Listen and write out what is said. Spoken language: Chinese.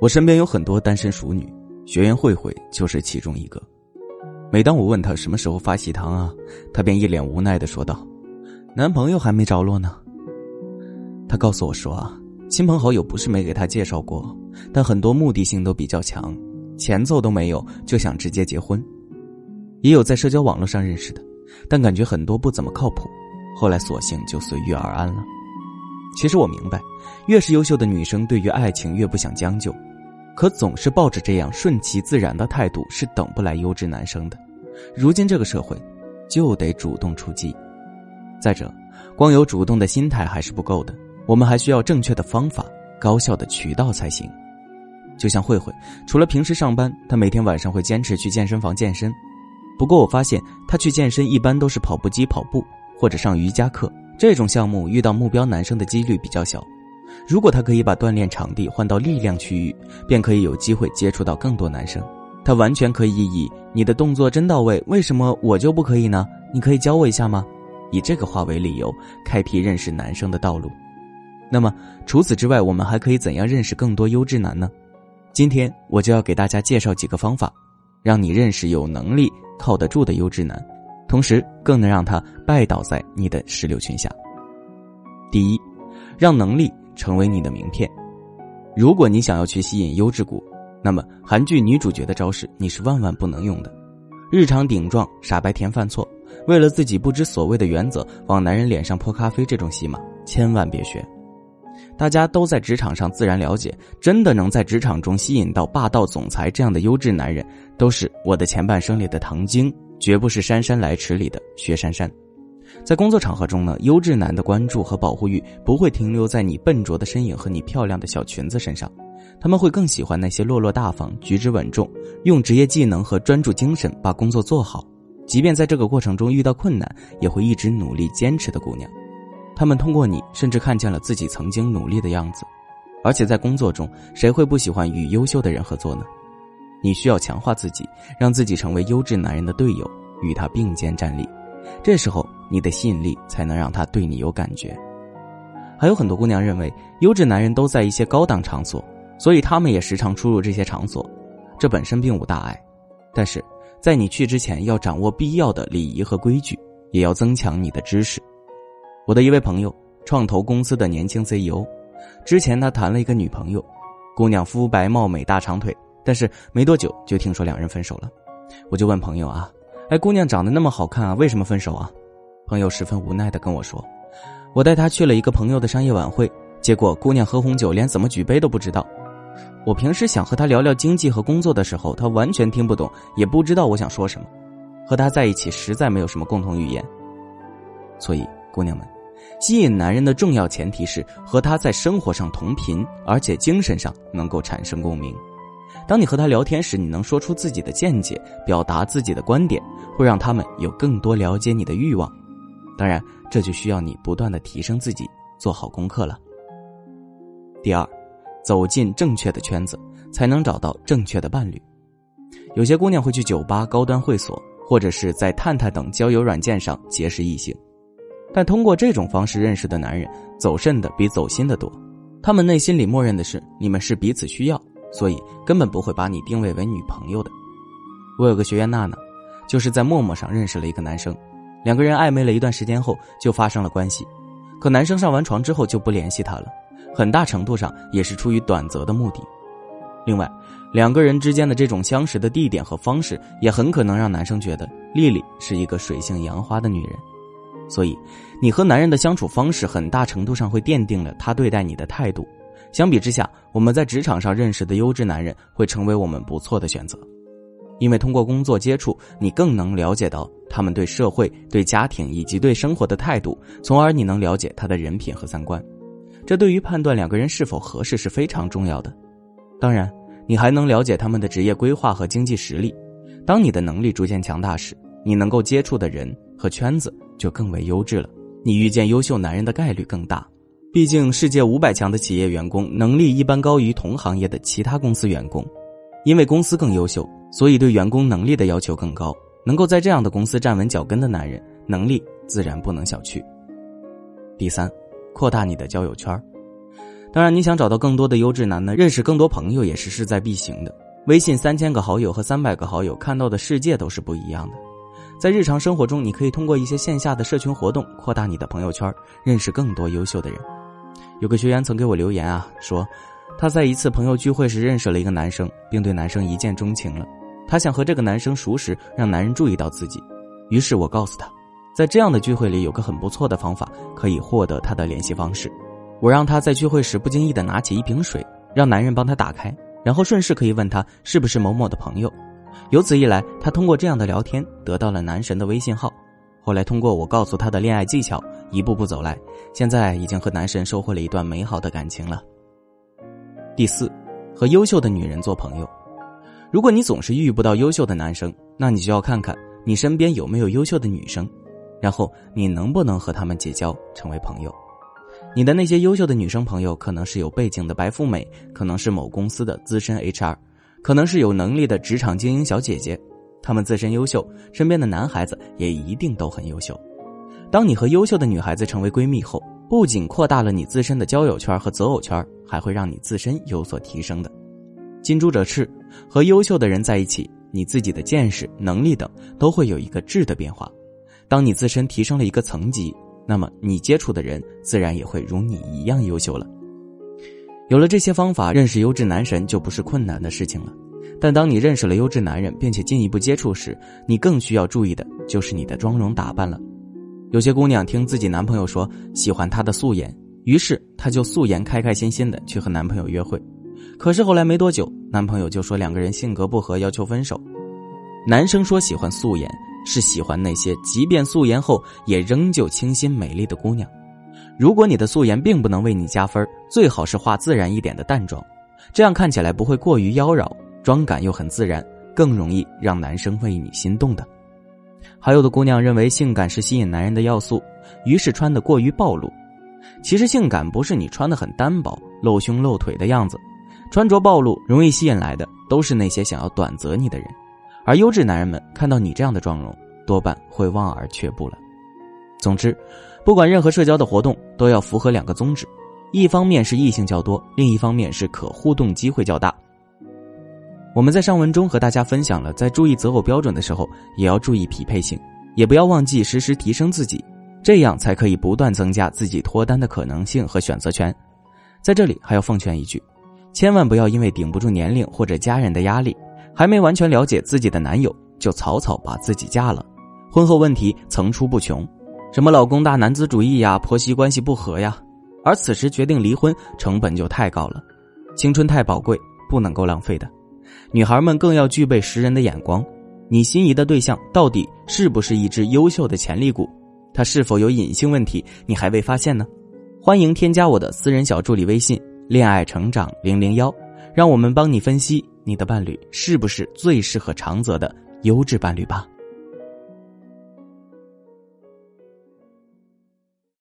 我身边有很多单身熟女，学员慧慧就是其中一个。每当我问她什么时候发喜糖啊，她便一脸无奈的说道：“男朋友还没着落呢。”她告诉我说啊，亲朋好友不是没给她介绍过，但很多目的性都比较强，前奏都没有就想直接结婚。也有在社交网络上认识的，但感觉很多不怎么靠谱，后来索性就随遇而安了。其实我明白，越是优秀的女生，对于爱情越不想将就。可总是抱着这样顺其自然的态度，是等不来优质男生的。如今这个社会，就得主动出击。再者，光有主动的心态还是不够的，我们还需要正确的方法、高效的渠道才行。就像慧慧，除了平时上班，她每天晚上会坚持去健身房健身。不过我发现，她去健身一般都是跑步机跑步，或者上瑜伽课这种项目，遇到目标男生的几率比较小。如果他可以把锻炼场地换到力量区域，便可以有机会接触到更多男生。他完全可以以“你的动作真到位，为什么我就不可以呢？你可以教我一下吗？”以这个话为理由，开辟认识男生的道路。那么除此之外，我们还可以怎样认识更多优质男呢？今天我就要给大家介绍几个方法，让你认识有能力、靠得住的优质男，同时更能让他拜倒在你的石榴裙下。第一，让能力。成为你的名片。如果你想要去吸引优质股，那么韩剧女主角的招式你是万万不能用的。日常顶撞、傻白甜犯错，为了自己不知所谓的原则往男人脸上泼咖啡这种戏码，千万别学。大家都在职场上自然了解，真的能在职场中吸引到霸道总裁这样的优质男人，都是我的前半生里的唐晶，绝不是姗姗来迟里的薛珊珊。在工作场合中呢，优质男的关注和保护欲不会停留在你笨拙的身影和你漂亮的小裙子身上，他们会更喜欢那些落落大方、举止稳重、用职业技能和专注精神把工作做好，即便在这个过程中遇到困难，也会一直努力坚持的姑娘。他们通过你，甚至看见了自己曾经努力的样子。而且在工作中，谁会不喜欢与优秀的人合作呢？你需要强化自己，让自己成为优质男人的队友，与他并肩站立。这时候，你的吸引力才能让他对你有感觉。还有很多姑娘认为，优质男人都在一些高档场所，所以他们也时常出入这些场所。这本身并无大碍，但是在你去之前，要掌握必要的礼仪和规矩，也要增强你的知识。我的一位朋友，创投公司的年轻 CEO，之前他谈了一个女朋友，姑娘肤白貌美大长腿，但是没多久就听说两人分手了。我就问朋友啊。哎，姑娘长得那么好看啊，为什么分手啊？朋友十分无奈的跟我说：“我带她去了一个朋友的商业晚会，结果姑娘喝红酒连怎么举杯都不知道。我平时想和她聊聊经济和工作的时候，她完全听不懂，也不知道我想说什么。和她在一起实在没有什么共同语言。所以，姑娘们，吸引男人的重要前提是和他在生活上同频，而且精神上能够产生共鸣。”当你和他聊天时，你能说出自己的见解，表达自己的观点，会让他们有更多了解你的欲望。当然，这就需要你不断的提升自己，做好功课了。第二，走进正确的圈子，才能找到正确的伴侣。有些姑娘会去酒吧、高端会所，或者是在探探等交友软件上结识异性，但通过这种方式认识的男人，走肾的比走心的多。他们内心里默认的是，你们是彼此需要。所以根本不会把你定位为女朋友的。我有个学员娜娜，就是在陌陌上认识了一个男生，两个人暧昧了一段时间后就发生了关系。可男生上完床之后就不联系她了，很大程度上也是出于短则的目的。另外，两个人之间的这种相识的地点和方式，也很可能让男生觉得丽丽是一个水性杨花的女人。所以，你和男人的相处方式，很大程度上会奠定了他对待你的态度。相比之下，我们在职场上认识的优质男人会成为我们不错的选择，因为通过工作接触，你更能了解到他们对社会、对家庭以及对生活的态度，从而你能了解他的人品和三观，这对于判断两个人是否合适是非常重要的。当然，你还能了解他们的职业规划和经济实力。当你的能力逐渐强大时，你能够接触的人和圈子就更为优质了，你遇见优秀男人的概率更大。毕竟，世界五百强的企业员工能力一般高于同行业的其他公司员工，因为公司更优秀，所以对员工能力的要求更高。能够在这样的公司站稳脚跟的男人，能力自然不能小觑。第三，扩大你的交友圈当然，你想找到更多的优质男呢，认识更多朋友也是势在必行的。微信三千个好友和三百个好友看到的世界都是不一样的。在日常生活中，你可以通过一些线下的社群活动扩大你的朋友圈，认识更多优秀的人。有个学员曾给我留言啊，说他在一次朋友聚会时认识了一个男生，并对男生一见钟情了。他想和这个男生熟识，让男人注意到自己。于是我告诉他，在这样的聚会里有个很不错的方法，可以获得他的联系方式。我让他在聚会时不经意的拿起一瓶水，让男人帮他打开。然后顺势可以问他是不是某某的朋友，由此一来，他通过这样的聊天得到了男神的微信号。后来通过我告诉他的恋爱技巧，一步步走来，现在已经和男神收获了一段美好的感情了。第四，和优秀的女人做朋友。如果你总是遇不到优秀的男生，那你就要看看你身边有没有优秀的女生，然后你能不能和他们结交成为朋友。你的那些优秀的女生朋友，可能是有背景的白富美，可能是某公司的资深 HR，可能是有能力的职场精英小姐姐。她们自身优秀，身边的男孩子也一定都很优秀。当你和优秀的女孩子成为闺蜜后，不仅扩大了你自身的交友圈和择偶圈，还会让你自身有所提升的。近朱者赤，和优秀的人在一起，你自己的见识、能力等都会有一个质的变化。当你自身提升了一个层级。那么你接触的人自然也会如你一样优秀了。有了这些方法，认识优质男神就不是困难的事情了。但当你认识了优质男人，并且进一步接触时，你更需要注意的就是你的妆容打扮了。有些姑娘听自己男朋友说喜欢她的素颜，于是她就素颜开开心心的去和男朋友约会。可是后来没多久，男朋友就说两个人性格不合，要求分手。男生说喜欢素颜。是喜欢那些即便素颜后也仍旧清新美丽的姑娘。如果你的素颜并不能为你加分，最好是化自然一点的淡妆，这样看起来不会过于妖娆，妆感又很自然，更容易让男生为你心动的。还有的姑娘认为性感是吸引男人的要素，于是穿的过于暴露。其实性感不是你穿的很单薄、露胸露腿的样子，穿着暴露容易吸引来的都是那些想要短择你的人。而优质男人们看到你这样的妆容，多半会望而却步了。总之，不管任何社交的活动，都要符合两个宗旨：一方面是异性较多，另一方面是可互动机会较大。我们在上文中和大家分享了，在注意择偶标准的时候，也要注意匹配性，也不要忘记时时提升自己，这样才可以不断增加自己脱单的可能性和选择权。在这里还要奉劝一句：千万不要因为顶不住年龄或者家人的压力。还没完全了解自己的男友，就草草把自己嫁了，婚后问题层出不穷，什么老公大男子主义呀，婆媳关系不和呀，而此时决定离婚成本就太高了，青春太宝贵，不能够浪费的。女孩们更要具备识人的眼光，你心仪的对象到底是不是一只优秀的潜力股？他是否有隐性问题？你还未发现呢？欢迎添加我的私人小助理微信“恋爱成长零零幺”，让我们帮你分析。你的伴侣是不是最适合长泽的优质伴侣吧？